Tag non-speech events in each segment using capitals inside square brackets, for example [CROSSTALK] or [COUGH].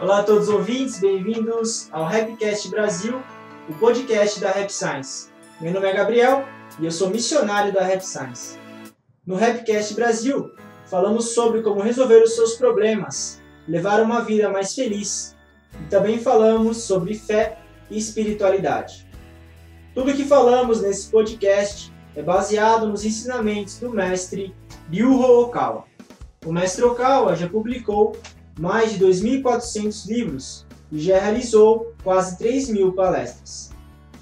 Olá a todos os ouvintes, bem-vindos ao Rapcast Brasil, o podcast da Rap Science. Meu nome é Gabriel e eu sou missionário da Rap Science. No Rapcast Brasil, falamos sobre como resolver os seus problemas, levar uma vida mais feliz e também falamos sobre fé e espiritualidade. Tudo que falamos nesse podcast é baseado nos ensinamentos do mestre Ryuho Okawa. O mestre Okawa já publicou mais de 2.400 livros e já realizou quase 3 mil palestras.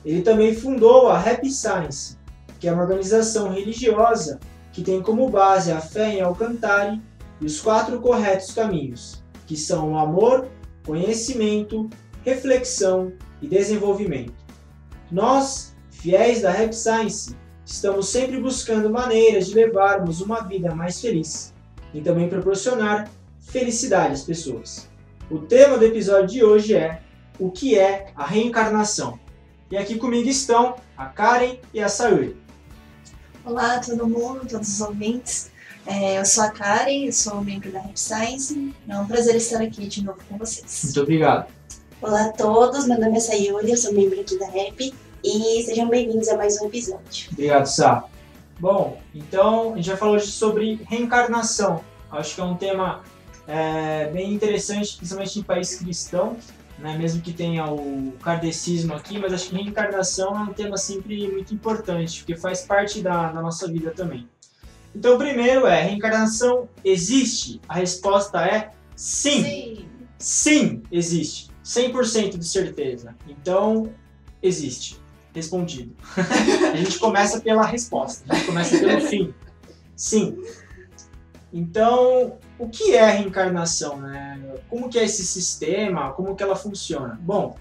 Ele também fundou a Happy Science, que é uma organização religiosa que tem como base a fé em Alcantari e os quatro corretos caminhos, que são o amor, conhecimento, reflexão e desenvolvimento. Nós, fiéis da Happy Science, estamos sempre buscando maneiras de levarmos uma vida mais feliz e também proporcionar felicidade às pessoas. O tema do episódio de hoje é o que é a reencarnação. E aqui comigo estão a Karen e a Sayuri. Olá todo mundo, todos os ouvintes. É, eu sou a Karen, eu sou membro da Rap Science. É um prazer estar aqui de novo com vocês. Muito obrigado. Olá a todos, meu nome é Sayuri, eu sou membro aqui da Rap e sejam bem-vindos a mais um episódio. Obrigado, Sá. Bom, então a gente vai falar hoje sobre reencarnação. Acho que é um tema é, bem interessante, principalmente em país cristão, né? mesmo que tenha o kardecismo aqui, mas acho que reencarnação é um tema sempre muito importante, porque faz parte da, da nossa vida também. Então, o primeiro é: reencarnação existe? A resposta é sim. Sim. Sim, existe. 100% de certeza. Então, existe. Respondido. [LAUGHS] a gente começa pela resposta, a gente começa pelo fim. Sim. Então, o que é a reencarnação, né? Como que é esse sistema? Como que ela funciona? Bom,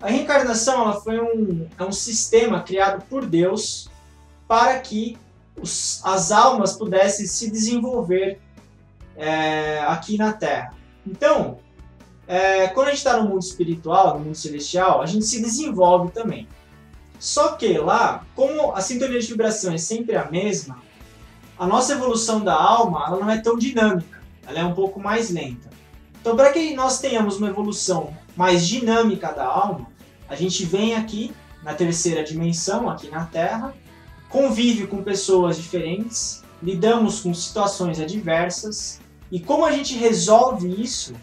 a reencarnação ela foi um, é um sistema criado por Deus para que os, as almas pudessem se desenvolver é, aqui na Terra. Então, é, quando a gente está no mundo espiritual, no mundo celestial, a gente se desenvolve também. Só que lá, como a sintonia de vibração é sempre a mesma, a nossa evolução da alma ela não é tão dinâmica, ela é um pouco mais lenta. Então, para que nós tenhamos uma evolução mais dinâmica da alma, a gente vem aqui na terceira dimensão, aqui na Terra, convive com pessoas diferentes, lidamos com situações adversas, e como a gente resolve isso,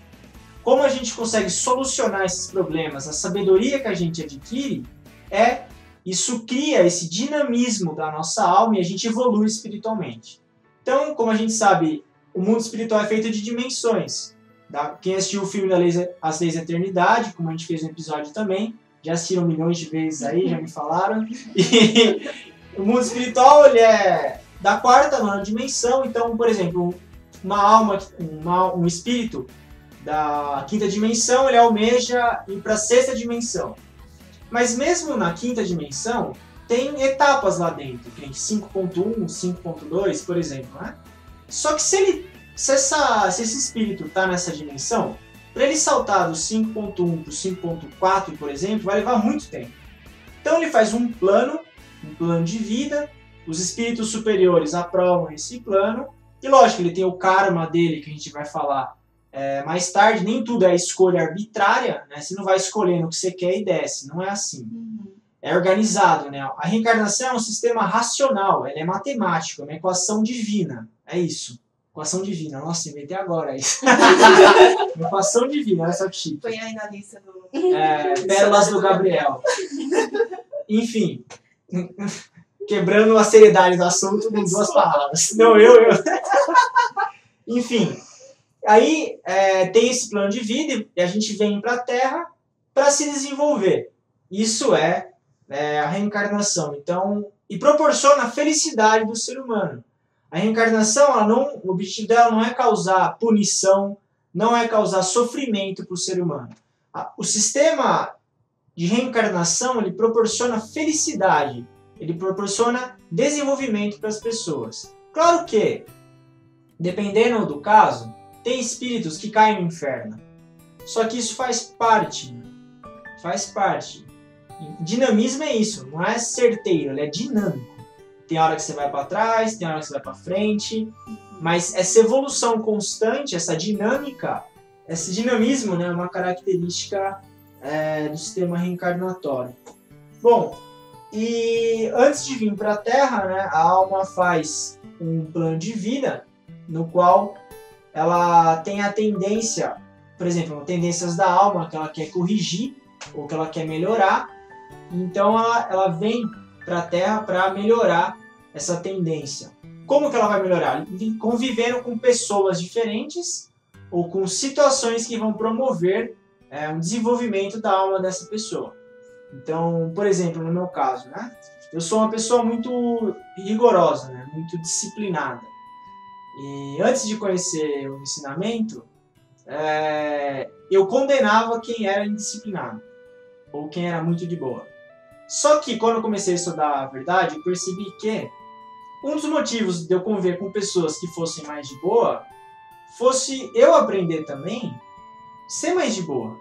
como a gente consegue solucionar esses problemas, a sabedoria que a gente adquire, é isso cria esse dinamismo da nossa alma e a gente evolui espiritualmente. Então, como a gente sabe, o mundo espiritual é feito de dimensões. Tá? Quem assistiu o filme da Leis, As Leis da Eternidade, como a gente fez no episódio também, já assistiram milhões de vezes aí, já me falaram. [LAUGHS] E o mundo espiritual ele é da quarta, nona dimensão. Então, por exemplo, uma alma, uma, um espírito da quinta dimensão, ele almeja ir para a sexta dimensão. Mas mesmo na quinta dimensão, tem etapas lá dentro, tem 5.1, 5.2, por exemplo, né? Só que se ele se, essa, se esse espírito está nessa dimensão, para ele saltar do 5.1 para o 5.4, por exemplo, vai levar muito tempo. Então ele faz um plano, um plano de vida, os espíritos superiores aprovam esse plano, e lógico, ele tem o karma dele, que a gente vai falar é, mais tarde, nem tudo é escolha arbitrária, né? Você não vai escolhendo o que você quer e desce, não é assim. Uhum. É organizado, né? A reencarnação é um sistema racional, ela é matemático, é uma equação divina, é isso. Equação divina, nossa, inventei agora isso. [LAUGHS] equação divina, olha só que chique. Põe aí na lista do. É, [LAUGHS] Pérolas do Gabriel. Enfim, quebrando a seriedade do assunto com duas palavras. Não, eu, eu. Enfim, Aí é, tem esse plano de vida e a gente vem para a Terra para se desenvolver. Isso é, é, a reencarnação. Então, e proporciona a felicidade do ser humano. A reencarnação, ela não, o objetivo dela não é causar punição, não é causar sofrimento para o ser humano. O sistema de reencarnação ele proporciona felicidade, ele proporciona desenvolvimento para as pessoas. Claro que, dependendo do caso, tem espíritos que caem no inferno. Só que isso faz parte. Faz parte. Dinamismo é isso, não é certeiro, ele é dinâmico. Tem hora que você vai para trás, tem hora que você vai para frente, mas essa evolução constante, essa dinâmica, esse dinamismo né, é uma característica é, do sistema reencarnatório. Bom, e antes de vir para a Terra, né, a alma faz um plano de vida no qual ela tem a tendência, por exemplo, tendências da alma que ela quer corrigir ou que ela quer melhorar. Então ela, ela vem para a Terra para melhorar essa tendência. Como que ela vai melhorar? Convivendo com pessoas diferentes ou com situações que vão promover é, um desenvolvimento da alma dessa pessoa. Então, por exemplo, no meu caso, né? Eu sou uma pessoa muito rigorosa, né? Muito disciplinada. E antes de conhecer o ensinamento, é, eu condenava quem era indisciplinado ou quem era muito de boa. Só que quando eu comecei a estudar a verdade, eu percebi que um dos motivos de eu conviver com pessoas que fossem mais de boa fosse eu aprender também ser mais de boa.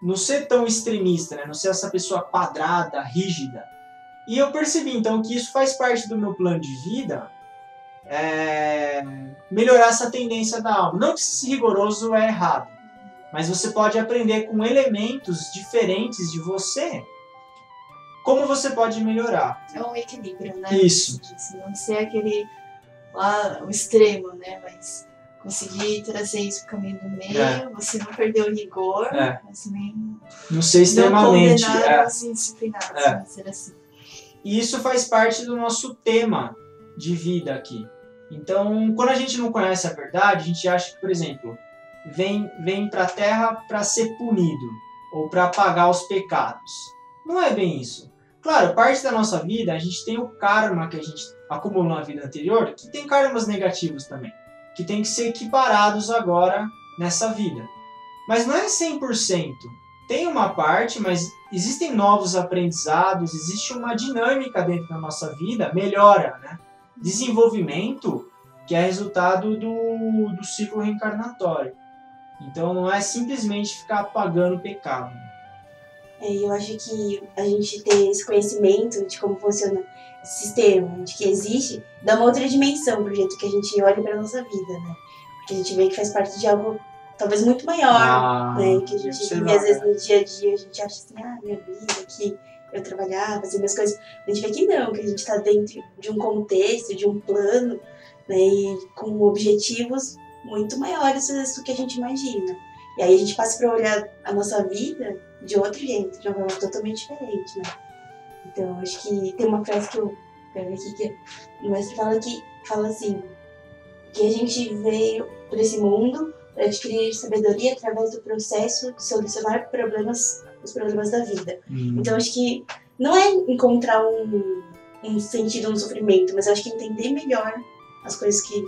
Não ser tão extremista, né? não ser essa pessoa quadrada, rígida. E eu percebi então que isso faz parte do meu plano de vida é, melhorar essa tendência da alma. Não que ser rigoroso é errado, mas você pode aprender com elementos diferentes de você como você pode melhorar. É um equilíbrio, né? Isso. Não ser aquele lá, o extremo, né? Mas conseguir trazer isso pro caminho do meio, é. você não perder o rigor, é. mas nem. Não ser extremamente. Não é. os indisciplinados, é. ser assim. E isso faz parte do nosso tema de vida aqui. Então, quando a gente não conhece a verdade, a gente acha que, por exemplo, vem, vem para a Terra para ser punido ou para pagar os pecados. Não é bem isso. Claro, parte da nossa vida, a gente tem o karma que a gente acumulou na vida anterior, que tem karmas negativos também, que tem que ser equiparados agora nessa vida. Mas não é 100%. Tem uma parte, mas existem novos aprendizados, existe uma dinâmica dentro da nossa vida, melhora, né? Desenvolvimento que é resultado do, do ciclo reencarnatório. Então não é simplesmente ficar apagando o pecado. É, eu acho que a gente ter esse conhecimento de como funciona esse sistema, de que existe, dá uma outra dimensão pro jeito que a gente olha pra nossa vida, né? Porque a gente vê que faz parte de algo talvez muito maior, ah, né? Que a gente vive às vezes no dia a dia, a gente acha assim, ah, minha vida aqui, eu trabalhar, fazer minhas coisas. A gente vê que não, que a gente tá dentro de um contexto, de um plano, né? E com objetivos muito maiores do que a gente imagina. E aí a gente passa para olhar a nossa vida de outro jeito, de uma forma totalmente diferente, né? Então, acho que tem uma frase que eu quero aqui que o mestre fala que fala assim, que a gente veio por esse mundo para adquirir sabedoria através do processo de solucionar problemas, os problemas da vida. Uhum. Então, acho que não é encontrar um, um sentido no sofrimento, mas acho que entender melhor as coisas que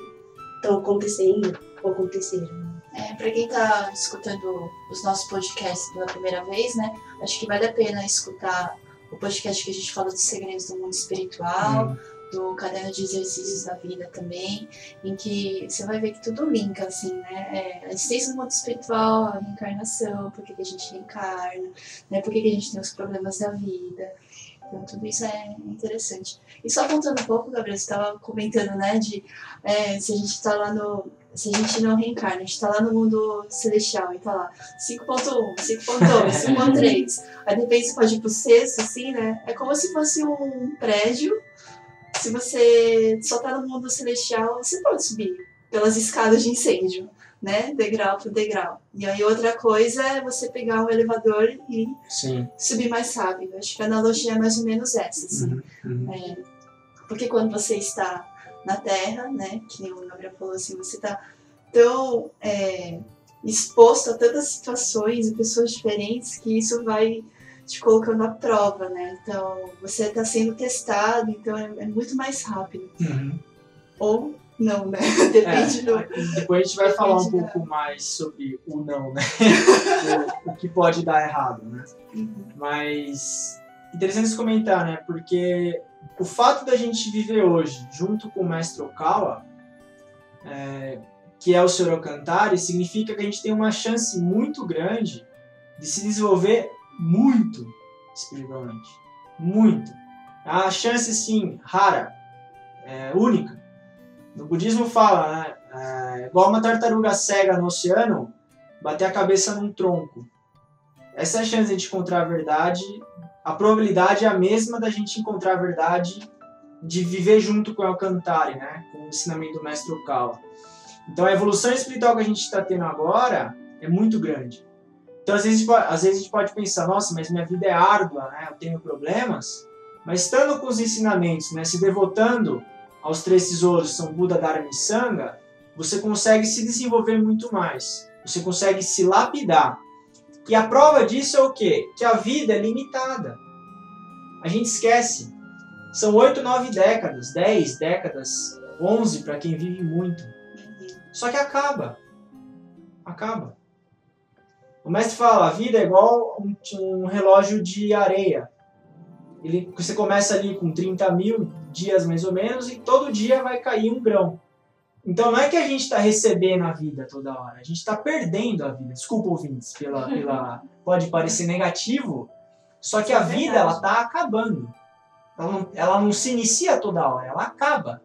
estão acontecendo ou aconteceram. É, para quem está escutando os nossos podcasts pela primeira vez, né, acho que vale a pena escutar o podcast que a gente fala dos segredos do mundo espiritual, hum. Do caderno de exercícios da vida também, em que você vai ver que tudo linka, assim, né? É, a existência do mundo espiritual, a reencarnação, por que, a gente reencarna, né? por que, que a gente tem os problemas da vida. Então, tudo isso é interessante. E só contando um pouco, Gabriel, você estava comentando, né, de é, se a gente está lá no se a gente não reencarna, a gente tá lá no mundo celestial e tá lá 5.1, 5.2, 5.3. Aí de repente você pode ir pro sexto, assim, né? É como se fosse um prédio. Se você só tá no mundo celestial, você pode subir pelas escadas de incêndio, né? Degrau por degrau. E aí outra coisa é você pegar um elevador e Sim. subir mais rápido. Acho que a analogia é mais ou menos essa, assim. Uhum, uhum. É, porque quando você está na Terra, né? Que o Gabriel falou assim, você está tão é, exposto a tantas situações e pessoas diferentes que isso vai te colocando à prova, né? Então você está sendo testado, então é, é muito mais rápido. Uhum. Ou não, né? [LAUGHS] Depende é, do. Depois a gente vai falar um da... pouco mais sobre o não, né? [LAUGHS] o, o, que pode dar errado, né? Uhum. Mas interessante comentar, né? Porque o fato da gente viver hoje junto com o mestre Okawa, é, que é o Sr. Alcantara, significa que a gente tem uma chance muito grande de se desenvolver muito espiritualmente. Muito. A chance, sim, rara, é, única. No budismo fala, né, é, igual uma tartaruga cega no oceano, bater a cabeça num tronco. Essa é a chance de a gente encontrar a verdade. A probabilidade é a mesma da gente encontrar a verdade de viver junto com o Alcantara, né? com o ensinamento do mestre Okawa. Então a evolução espiritual que a gente está tendo agora é muito grande. Então às vezes, às vezes a gente pode pensar, nossa, mas minha vida é árdua, né? eu tenho problemas. Mas estando com os ensinamentos, né? se devotando aos três tesouros, são Buda, Dharma e Sangha, você consegue se desenvolver muito mais. Você consegue se lapidar. E a prova disso é o quê? Que a vida é limitada. A gente esquece. São oito, nove décadas, dez décadas, onze para quem vive muito. Só que acaba. Acaba. O mestre fala, a vida é igual um, um relógio de areia. Ele, você começa ali com 30 mil dias mais ou menos e todo dia vai cair um grão. Então não é que a gente está recebendo a vida toda hora, a gente está perdendo a vida. Desculpa, ouvintes, pela, [LAUGHS] pela pode parecer negativo, só que a vida ela está acabando. Ela não, ela não se inicia toda hora, ela acaba.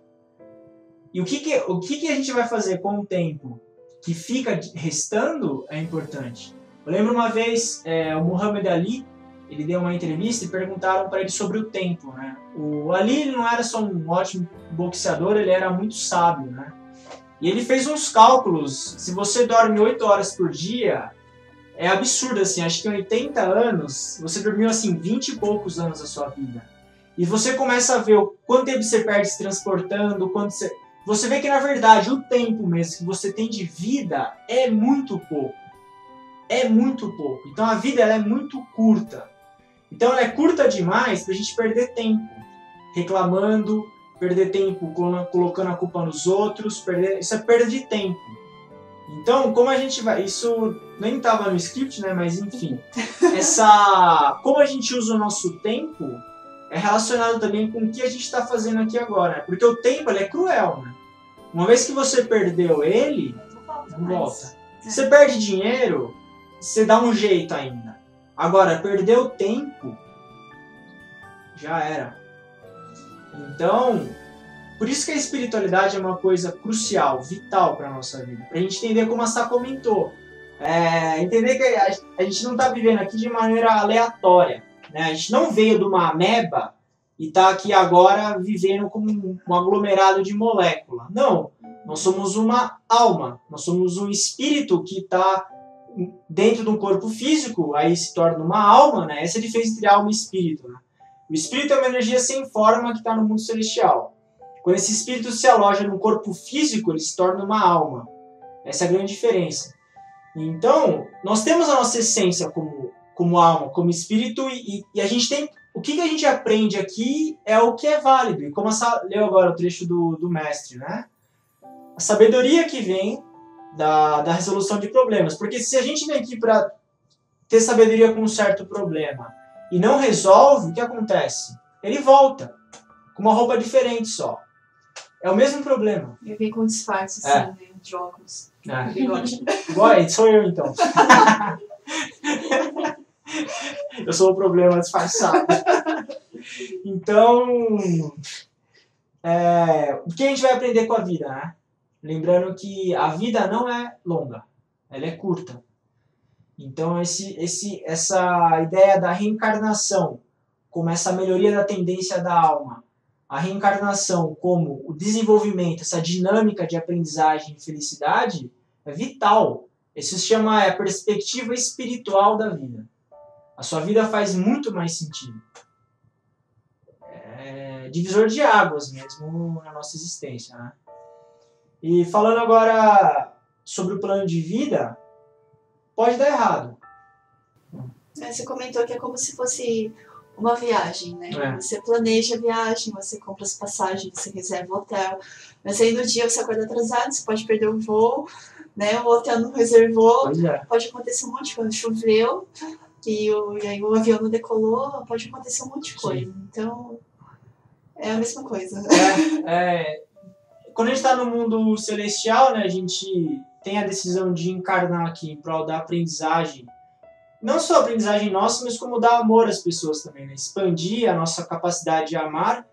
E o que, que, o que, que a gente vai fazer com o tempo que fica restando é importante. Eu lembro uma vez é, o Muhammad Ali, ele deu uma entrevista e perguntaram para ele sobre o tempo. Né? O Ali ele não era só um ótimo boxeador, ele era muito sábio. Né? E ele fez uns cálculos. Se você dorme 8 horas por dia, é absurdo assim. Acho que em 80 anos, você dormiu assim 20 e poucos anos da sua vida. E você começa a ver o quanto tempo você perde se transportando, quanto você. Você vê que na verdade o tempo mesmo que você tem de vida é muito pouco. É muito pouco. Então a vida ela é muito curta. Então ela é curta demais para a gente perder tempo reclamando, perder tempo colocando a culpa nos outros, perder, isso é perda de tempo. Então, como a gente vai, isso nem estava no script, né, mas enfim, [LAUGHS] essa como a gente usa o nosso tempo é relacionado também com o que a gente está fazendo aqui agora, porque o tempo ele é cruel, né? Uma vez que você perdeu ele, não volta. Você perde dinheiro, você dá um jeito ainda. Agora, perder o tempo, já era. Então, por isso que a espiritualidade é uma coisa crucial, vital para nossa vida. Para a gente entender como a Sá comentou. É, entender que a, a gente não está vivendo aqui de maneira aleatória. Né? A gente não veio de uma ameba e está aqui agora vivendo como um, um aglomerado de molécula. Não. Nós somos uma alma. Nós somos um espírito que está dentro de um corpo físico, aí se torna uma alma, né? Essa é a diferença entre alma e espírito. Né? O espírito é uma energia sem forma que está no mundo celestial. Quando esse espírito se aloja no corpo físico, ele se torna uma alma. Essa é a grande diferença. Então, nós temos a nossa essência como, como alma, como espírito, e, e a gente tem. O que, que a gente aprende aqui é o que é válido. E como a leu agora o trecho do, do mestre, né? A sabedoria que vem da, da resolução de problemas. Porque se a gente vem aqui para ter sabedoria com um certo problema e não resolve, o que acontece? Ele volta com uma roupa diferente só. É o mesmo problema. Ele vem com disfarce, assim, é. né, de óculos. É. Bigode. Igual, [LAUGHS] sou eu então. [LAUGHS] eu sou o problema disfarçado. Então, é, o que a gente vai aprender com a vida, né? Lembrando que a vida não é longa, ela é curta. Então esse, esse, essa ideia da reencarnação como essa melhoria da tendência da alma, a reencarnação como o desenvolvimento, essa dinâmica de aprendizagem e felicidade é vital. Isso se chama é, a perspectiva espiritual da vida. A sua vida faz muito mais sentido. É divisor de águas mesmo na nossa existência. Né? E falando agora sobre o plano de vida, pode dar errado. Você comentou que é como se fosse uma viagem, né? É. Você planeja a viagem, você compra as passagens, você reserva o hotel, mas aí no dia você acorda atrasado, você pode perder o voo, né? O hotel não reservou, é. pode acontecer um monte de coisa. Choveu e, o, e aí o avião não decolou, pode acontecer um monte de coisa. Sim. Então, é a mesma coisa. É, é, quando a gente está no mundo celestial, né, a gente tem a decisão de encarnar aqui em prol da aprendizagem, não só a aprendizagem nossa, mas como dar amor às pessoas também, né? expandir a nossa capacidade de amar.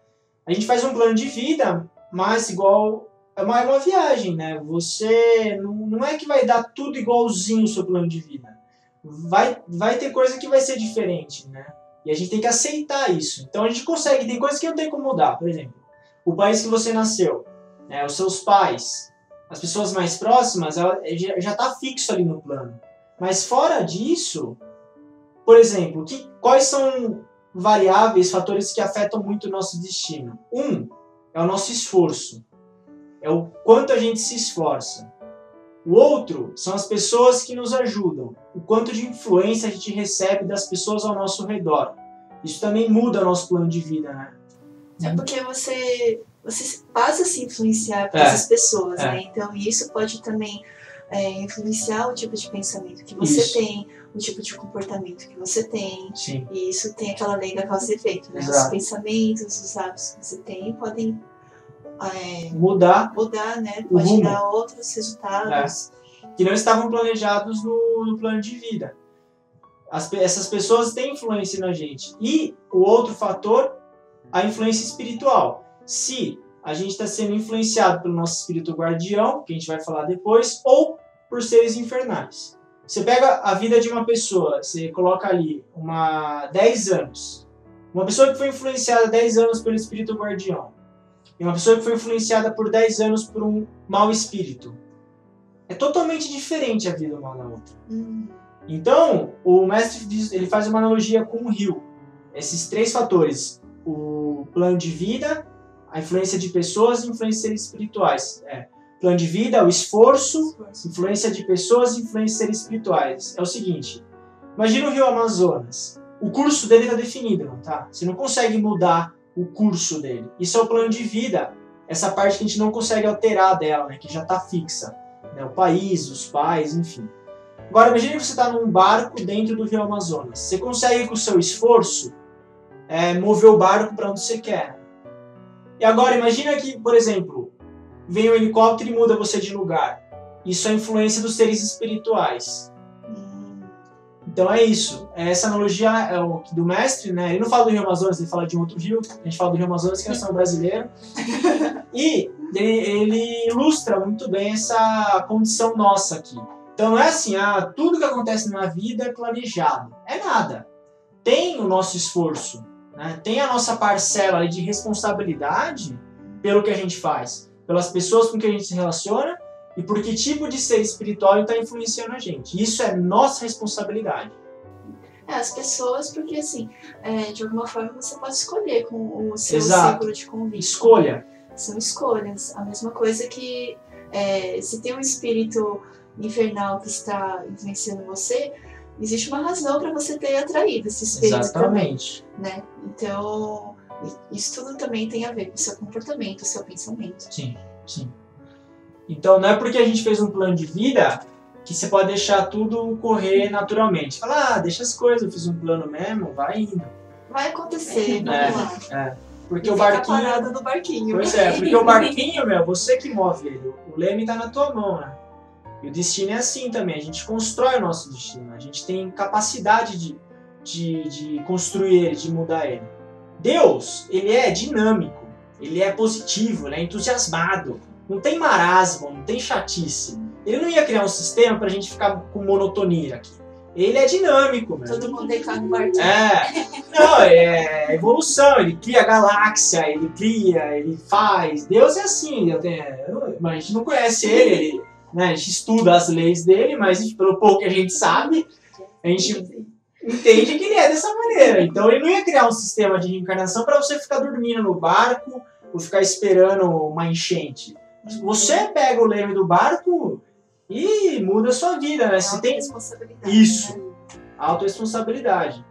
A gente faz um plano de vida, mas igual é uma, é uma viagem, né? Você não, não é que vai dar tudo igualzinho o seu plano de vida. Vai, vai ter coisa que vai ser diferente, né? E a gente tem que aceitar isso. Então a gente consegue, tem coisas que não tem como mudar. Por exemplo, o país que você nasceu, né, os seus pais, as pessoas mais próximas, ela, já está fixo ali no plano. Mas fora disso, por exemplo, que, quais são variáveis, fatores que afetam muito o nosso destino? Um é o nosso esforço, é o quanto a gente se esforça. O outro são as pessoas que nos ajudam, o quanto de influência a gente recebe das pessoas ao nosso redor. Isso também muda o nosso plano de vida, né? É porque você, você passa a se influenciar por é, essas pessoas, é. né? Então isso pode também é, influenciar o tipo de pensamento que você isso. tem, o tipo de comportamento que você tem. Sim. E isso tem aquela lei da causa e efeito, né? Exato. Os pensamentos, os hábitos que você tem podem é, mudar, mudar, né? Pode rumo. dar outros resultados. É. Que não estavam planejados no, no plano de vida. As, essas pessoas têm influência na gente. E o outro fator, a influência espiritual. Se a gente está sendo influenciado pelo nosso espírito guardião, que a gente vai falar depois, ou por seres infernais. Você pega a vida de uma pessoa, você coloca ali uma 10 anos. Uma pessoa que foi influenciada 10 anos pelo espírito guardião e uma pessoa que foi influenciada por 10 anos por um mau espírito. É totalmente diferente a vida uma da outra. Hum. Então, o mestre diz, ele faz uma analogia com o rio. Esses três fatores: o plano de vida, a influência de pessoas e influências espirituais. É, plano de vida, o esforço, influência de pessoas e influências espirituais. É o seguinte: imagina o rio Amazonas. O curso dele está definido, não tá? Você não consegue mudar o curso dele. Isso é o plano de vida, essa parte que a gente não consegue alterar dela, né, que já está fixa. Né, o país, os pais, enfim. Agora, imagine que você está num barco dentro do Rio Amazonas. Você consegue, com o seu esforço, é, mover o barco para onde você quer. E agora, imagina que, por exemplo, vem um helicóptero e muda você de lugar. Isso é a influência dos seres espirituais. Então é isso. É essa analogia é o do mestre, né? Ele não fala do Rio Amazonas, ele fala de um outro rio. A gente fala do Rio Amazonas, que é nação brasileira. [LAUGHS] E ele, ele, ilustra muito bem essa condição nossa aqui. Então não é assim, ah, tudo que acontece na vida é planejado. É nada. Tem o nosso esforço, né? tem a nossa parcela de responsabilidade pelo que a gente faz, pelas pessoas com que a gente se relaciona e por que tipo de ser espiritual está influenciando a gente. Isso é nossa responsabilidade. É, as pessoas, porque assim, é, de alguma forma você pode escolher com o seu Exato. círculo de convite. Escolha. São escolhas. A mesma coisa que é, se tem um espírito infernal que está influenciando você, existe uma razão para você ter atraído esse espírito Exatamente. também, né? Então, isso tudo também tem a ver com o seu comportamento, o seu pensamento. Sim, sim. Então não é porque a gente fez um plano de vida que você pode deixar tudo correr naturalmente. Falar, ah, deixa as coisas, eu fiz um plano mesmo, vai indo. Vai acontecer, é, é. Porque e o barquinho. parado no barquinho. Pois é, porque o barquinho, meu, você que move ele. O leme tá na tua mão, né? E o destino é assim também. A gente constrói o nosso destino. A gente tem capacidade de, de, de construir ele, de mudar ele. Deus, ele é dinâmico. Ele é positivo, ele é entusiasmado. Não tem marasmo, não tem chatice. Ele não ia criar um sistema pra gente ficar com monotonia aqui. Ele é dinâmico, mano. Todo mundo deitar no quarto. É. Não, é evolução. Ele cria galáxia, ele cria, ele faz. Deus é assim. Mas a gente não conhece ele, ele né? a gente estuda as leis dele, mas pelo pouco que a gente sabe, a gente entende que ele é dessa maneira. Então ele não ia criar um sistema de reencarnação para você ficar dormindo no barco ou ficar esperando uma enchente. Você pega o leme do barco e muda a sua vida, né? Se tem isso, né? autorresponsabilidade.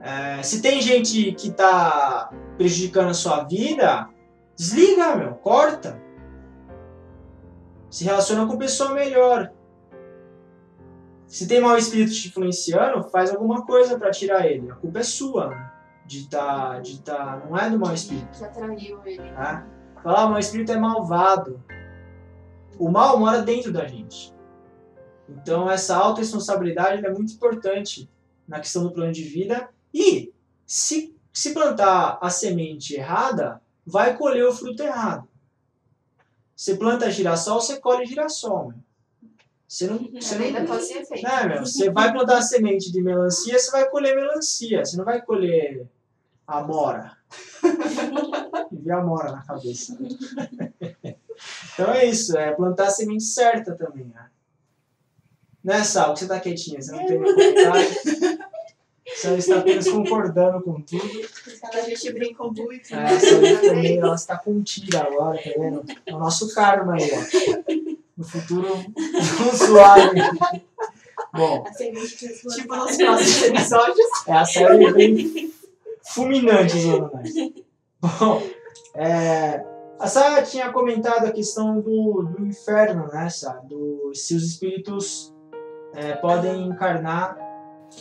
É, se tem gente que está prejudicando a sua vida, desliga, meu, corta. Se relaciona com pessoa melhor. Se tem mau espírito te influenciando, faz alguma coisa para tirar ele. A culpa é sua, né? De tá, de tá, não é do mau espírito. Que atraiu ele. É? Falar, o espírito é malvado. O mal mora dentro da gente. Então, essa autorresponsabilidade é muito importante na questão do plano de vida. E, se, se plantar a semente errada, vai colher o fruto errado. Você planta girassol, você colhe girassol. Meu. Você não, você É não, efeito. É, meu, você vai plantar a semente de melancia, você vai colher melancia. Você não vai colher amora. [LAUGHS] E vi amora na cabeça. Então é isso, é plantar a semente certa também. Né, né Sal? Que você tá quietinha, você não tem [LAUGHS] nenhum comentário. Você está apenas concordando com tudo. A gente brincou muito. É, né? aí também, ela está contida agora, tá vendo? É o nosso karma aí, ó. No futuro, um suave. Bom, A semente que eles Tipo nos próximos episódios. É a série bem fulminante, Zona. Bom, é, a Sara tinha comentado a questão do, do inferno, né, Sara? Se os espíritos é, podem encarnar.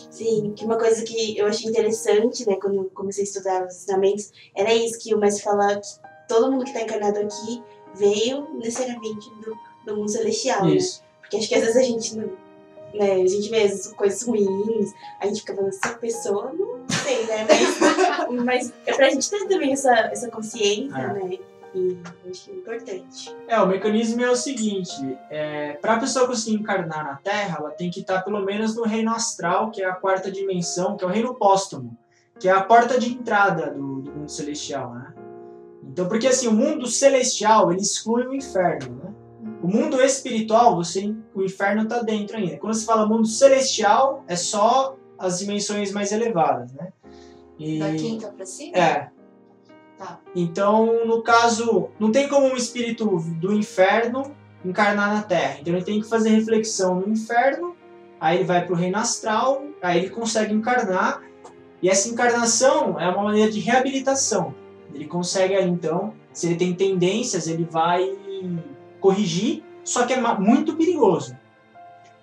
Sim, que uma coisa que eu achei interessante, né, quando eu comecei a estudar os ensinamentos, era isso, que o mestre fala que todo mundo que está encarnado aqui veio necessariamente do, do mundo celestial, né? Isso. Porque acho que às vezes a gente não. Né, a gente vê as coisas ruins, a gente fica falando, essa pessoa não sei, né? Mas, [LAUGHS] mas é pra gente ter também essa, essa consciência, É. né? E eu acho que é importante. É, o mecanismo é o seguinte: é, para a pessoa conseguir encarnar na Terra, ela tem que estar pelo menos no reino astral, que é a quarta dimensão, que é o reino póstumo, que é a porta de entrada do, do mundo celestial, né? Então, porque assim, o mundo celestial ele exclui o inferno, né? O mundo espiritual, você, o inferno está dentro ainda. Quando se fala mundo celestial, é só as dimensões mais elevadas, né? E, Da quinta pra cima? é. Tá. Então, no caso, não tem como um espírito do inferno encarnar na Terra. Então ele tem que fazer reflexão no inferno, aí ele vai para o reino astral, aí ele consegue encarnar. E essa encarnação é uma maneira de reabilitação. Ele consegue aí, então, se ele tem tendências, ele vai corrigir, só que é muito perigoso.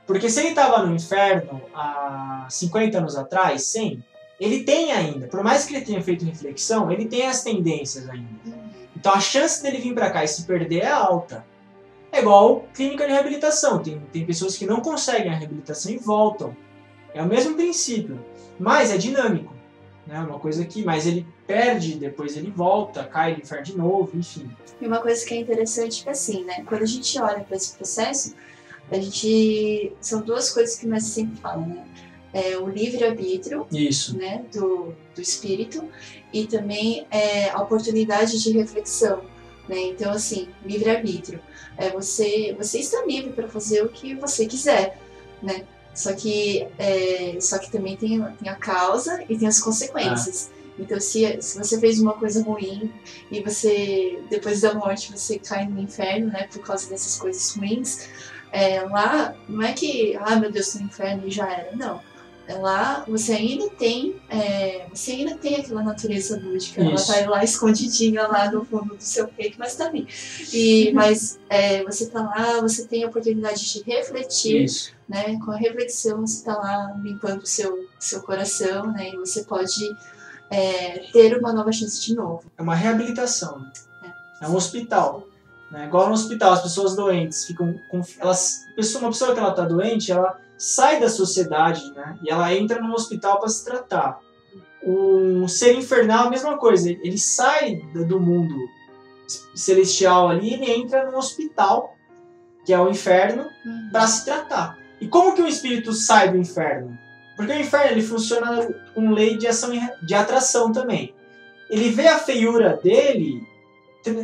Porque se ele estava no inferno há 50 anos atrás, 100, ele tem ainda, por mais que ele tenha feito reflexão, ele tem as tendências ainda. Então a chance dele vir para cá e se perder é alta. É igual clínica de reabilitação. Tem, tem pessoas que não conseguem a reabilitação e voltam. É o mesmo princípio, mas é dinâmico. Né? Uma coisa que, mas ele perde, depois ele volta, cai no inferno de novo, enfim. E uma coisa que é interessante é assim, né? Quando a gente olha para esse processo, a gente. São duas coisas que nós sempre falamos, né? É o livre-arbítrio, né? Do, do espírito, e também é, a oportunidade de reflexão. Né? Então, assim, livre-arbítrio. É você, você está livre para fazer o que você quiser, né? Só que, é, só que também tem, tem a causa e tem as consequências. Então, se, se você fez uma coisa ruim e você, depois da morte, você cai no inferno, né, por causa dessas coisas ruins, é, lá não é que, ah, meu Deus, no inferno e já era. Não. É lá você ainda tem, é, você ainda tem aquela natureza lúdica, ela Isso. tá lá escondidinha lá no fundo do seu peito, mas tá ali. E, mas é, você tá lá, você tem a oportunidade de refletir Isso. né? Com a reflexão, você está lá limpando o seu, seu coração, né? E você pode é, ter uma nova chance de novo. É uma reabilitação. Né? É um hospital. Né? Igual no hospital, as pessoas doentes ficam. Com, elas, pessoa- uma pessoa que ela está doente, ela sai da sociedade né? e ela entra num hospital para se tratar. Um ser infernal, a mesma coisa. Ele sai do do mundo celestial ali ele entra num hospital, que é o inferno, para se tratar. E como que o espírito sai do inferno? Porque o inferno ele funciona com lei de ação de atração também. Ele vê a feiura dele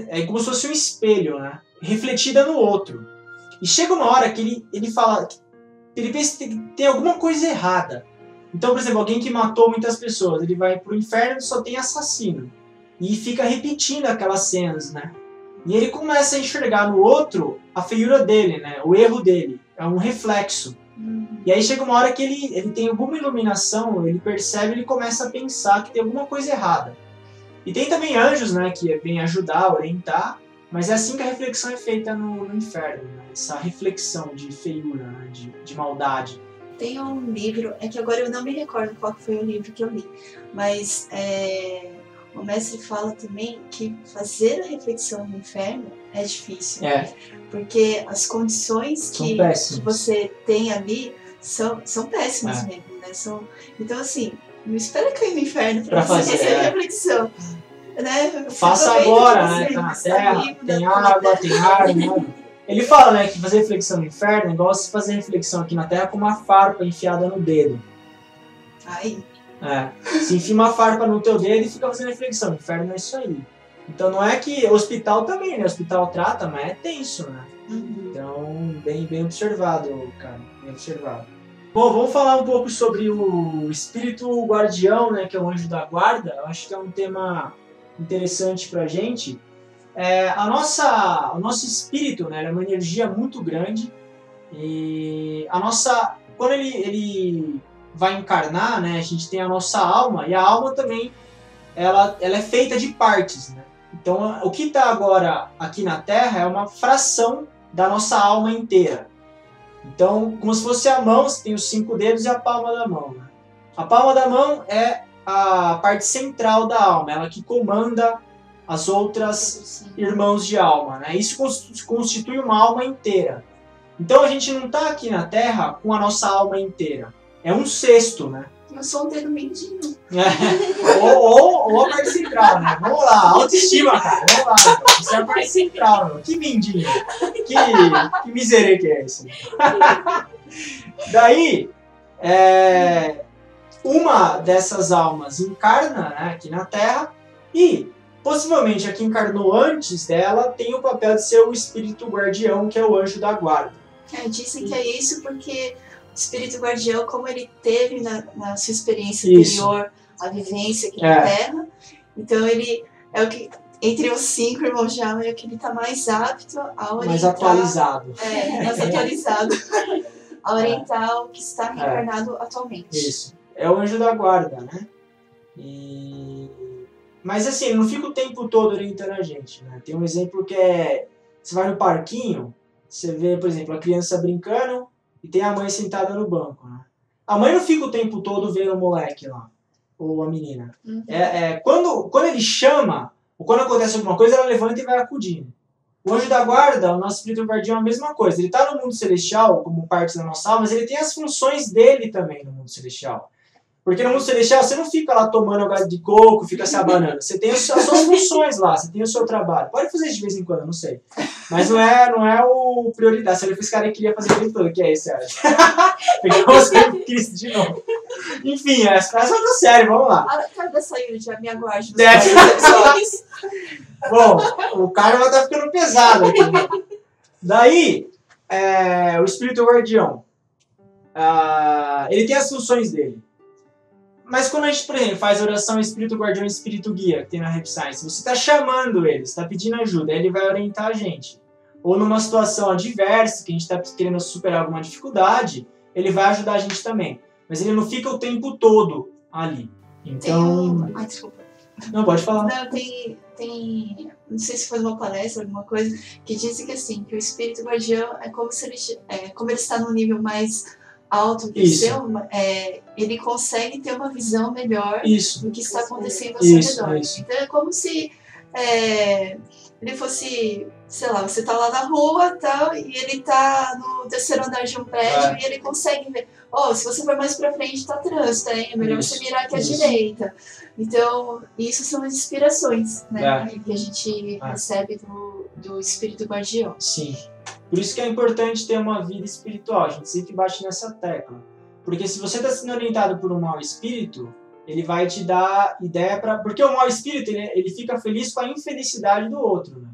é como se fosse um espelho, né? Refletida no outro. E chega uma hora que ele, ele fala ele vê se tem, tem alguma coisa errada. Então, por exemplo, alguém que matou muitas pessoas, ele vai pro inferno e só tem assassino. E fica repetindo aquelas cenas, né? E ele começa a enxergar no outro a feiura dele, né? O erro dele. É um reflexo. E aí chega uma hora que ele, ele tem alguma iluminação, ele percebe, ele começa a pensar que tem alguma coisa errada. E tem também anjos, né, que vêm ajudar, orientar, mas é assim que a reflexão é feita no, no inferno, né? Essa reflexão de feiura, né, de, de maldade. Tem um livro, é que agora eu não me recordo qual foi o livro que eu li, mas é, o mestre fala também que fazer a reflexão no inferno é difícil. É, Porque as condições que, que você tem ali são, são péssimas É. mesmo, né? São, então, assim, não espera cair no inferno você fazer, fazer a é. reflexão. Né? Faça agora, né? Tá na terra, tem na água, tem ar, né? [LAUGHS] Ele fala, né, que fazer reflexão no inferno é igual se fazer reflexão aqui na terra com uma farpa enfiada no dedo. Aí, É. Se enfia uma farpa no teu dedo e fica fazendo reflexão. O inferno é isso aí. Então não é que. Hospital também, né? Hospital trata, mas é tenso, né? uhum. Então, bem, bem observado, cara. Bem observado. Bom, vamos falar um pouco sobre o espírito guardião, né? Que é o anjo da guarda. Eu acho que é um tema interessante pra gente. É, a nossa, o nosso espírito, né? É uma energia muito grande. E a nossa. Quando ele, ele vai encarnar, né? A gente tem a nossa alma. E a alma também, ela, ela é feita de partes, né? Então, o que está agora aqui na Terra é uma fração da nossa alma inteira. Então, como se fosse a mão, você tem os cinco dedos e a palma da mão. Né? A palma da mão é a parte central da alma, ela que comanda as outras irmãos de alma. Né? Isso cons- constitui uma alma inteira. Então, a gente não está aqui na Terra com a nossa alma inteira. É um sexto, né? Eu sou um dedo mindinho. [LAUGHS] ou, ou, ou a parte central, né? Vamos lá, autoestima, cara. Vamos lá. Isso é a parte central, meu. Que mindinho. Que, que miserê que é esse? [LAUGHS] Daí, é, uma dessas almas encarna né, aqui na Terra e, possivelmente, a que encarnou antes dela tem o papel de ser o espírito guardião, que é o anjo da guarda. É, dizem que é isso porque o espírito guardião, como ele teve na, na sua experiência Isso. anterior a vivência aqui É. na Terra, então ele é o que, entre os cinco irmãos de alma, é o que ele está mais apto a orientar. Mais atualizado. É, mais atualizado. [LAUGHS] a orientar o que está reencarnado atualmente. Isso. É o anjo da guarda, né? E... Mas assim, ele não fica o tempo todo orientando a gente, né? Tem um exemplo que é... Você vai no parquinho, você vê, por exemplo, a criança brincando e tem a mãe sentada no banco, né? A mãe não fica o tempo todo vendo o moleque lá, ou a menina. Uhum. É, é, quando, quando ele chama, ou quando acontece alguma coisa, ela levanta e vai acudindo. O anjo da guarda, o nosso espírito guardião, é a mesma coisa. Ele está no mundo celestial, como parte da nossa alma, mas ele tem as funções dele também no mundo celestial. Porque no mundo celestial você não fica lá tomando gás de coco, fica se abanando. Você tem as suas funções lá, você tem o seu trabalho. Pode fazer de vez em quando, não sei. Mas não é, não é o prioridade. Se ele fosse cara que queria fazer o tempo todo, que é esse, acho. Pegamos o Cristo de novo. Enfim, é, essa essa é série, vamos lá. Ah, Cada saída já me aguarde nos É. [LAUGHS] Bom, o karma tá ficando pesado aqui. né? Daí, é, o espírito guardião, ah, ele tem as funções dele. Mas quando a gente, por exemplo, faz oração espírito guardião e espírito guia, que tem na Rap Science, você está chamando ele, está pedindo ajuda, ele vai orientar a gente. Ou numa situação adversa, que a gente está querendo superar alguma dificuldade, ele vai ajudar a gente também. Mas ele não fica o tempo todo ali. Tem Então. um... Ai, desculpa. Não, pode falar. Não, tem, tem. Não sei se foi numa palestra, alguma coisa, que dizem que assim, que o espírito guardião é como se ele. É, como ele está num nível mais alto Isso. seu, é, ele consegue ter uma visão melhor Isso. do que está acontecendo ao seu Isso, redor. Então é como se é, ele fosse, sei lá, você tá lá na rua tal, e ele tá no terceiro andar de um prédio É. e ele consegue ver. Oh, se você for mais pra frente, tá trânsito, hein? É melhor Isso, você virar aqui à isso. direita. Então, isso são as inspirações né, É. que a gente É. recebe do, do espírito guardião. Sim. Por isso que é importante ter uma vida espiritual. A gente sempre bate nessa tecla. Porque se você está sendo orientado por um mau espírito, ele vai te dar ideia para. Porque o mau espírito ele, ele fica feliz com a infelicidade do outro. Né?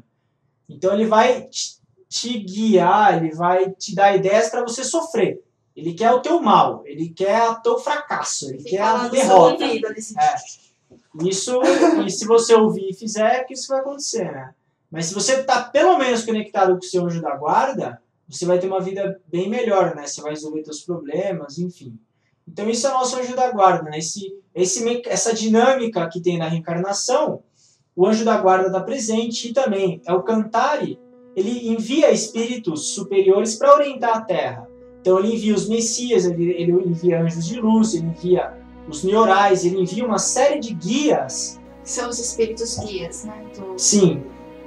Então ele vai te, te guiar, ele vai te dar ideias para você sofrer. Ele quer o teu mal, ele quer o teu fracasso, ele quer Fica lá a derrota. É. Isso, e se você ouvir e fizer, é que isso vai acontecer, né? Mas se você tá pelo menos conectado com o seu anjo da guarda, você vai ter uma vida bem melhor, né? Você vai resolver seus problemas, enfim. Então isso é o nosso anjo da guarda, né? Esse, esse, essa dinâmica que tem na reencarnação, o anjo da guarda está presente e também é o Cantare, ele envia espíritos superiores para orientar a Terra. Então ele envia os Messias, ele, ele envia anjos de luz, ele envia os Niorais, ele envia uma série de guias. São os espíritos guias, né? do- Sim,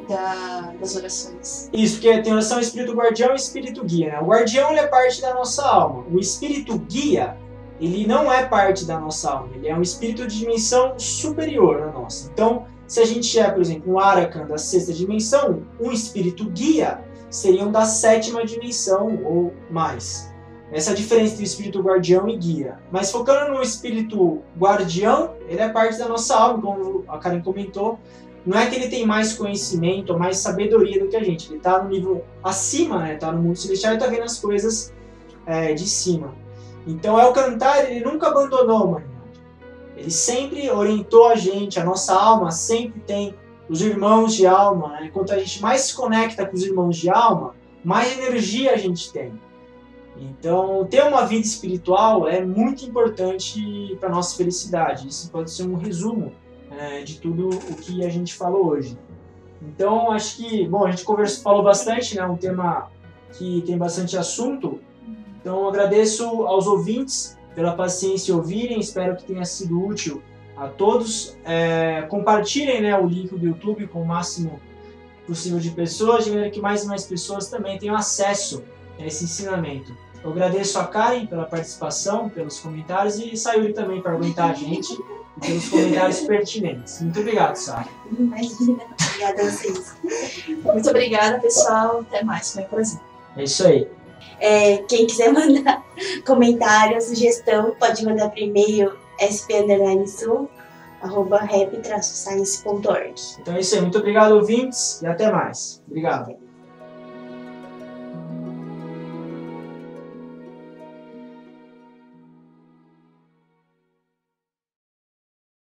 da, das orações. Isso, porque tem oração espírito guardião e espírito guia. Né? O guardião é parte da nossa alma. O espírito guia, ele não é parte da nossa alma. Ele é um espírito de dimensão superior à nossa. Então, Se a gente é, por exemplo, um Arakan da sexta dimensão, um espírito guia seriam da sétima dimensão ou mais. Essa é a diferença entre espírito guardião e guia. Mas focando no espírito guardião, ele é parte da nossa alma, como a Karen comentou. Não é que ele tem mais conhecimento ou mais sabedoria do que a gente. Ele está no nível acima, né? Está no mundo celestial e está vendo as coisas é, de cima. Então, o cantar, ele nunca abandonou a humanidade. Ele sempre orientou a gente, a nossa alma sempre tem os irmãos de alma. Né? A gente mais se conecta com os irmãos de alma, mais energia a gente tem. Então, ter uma vida espiritual é muito importante para nossa felicidade. Isso pode ser um resumo é, de tudo o que a gente falou hoje. Então, acho que, bom, a gente conversou, falou bastante, né? Um tema que tem bastante assunto. Então, agradeço aos ouvintes pela paciência em ouvirem. Espero que tenha sido útil a todos. É, compartilhem né, o link do YouTube com o máximo possível de pessoas, de maneira que mais e mais pessoas também tenham acesso a esse ensinamento. Eu agradeço a Karen pela participação, pelos comentários e Sayuri também por aguentar a gente e pelos comentários pertinentes. Muito obrigado, Sara. Imagina. Obrigada a vocês. Muito obrigada, pessoal. Até mais. Foi um prazer. É isso aí. É, quem quiser mandar [LAUGHS] comentário, sugestão, pode mandar por e-mail sp_sul arroba rap-science.org. Então é isso aí. Muito obrigado, ouvintes, e até mais. Obrigado.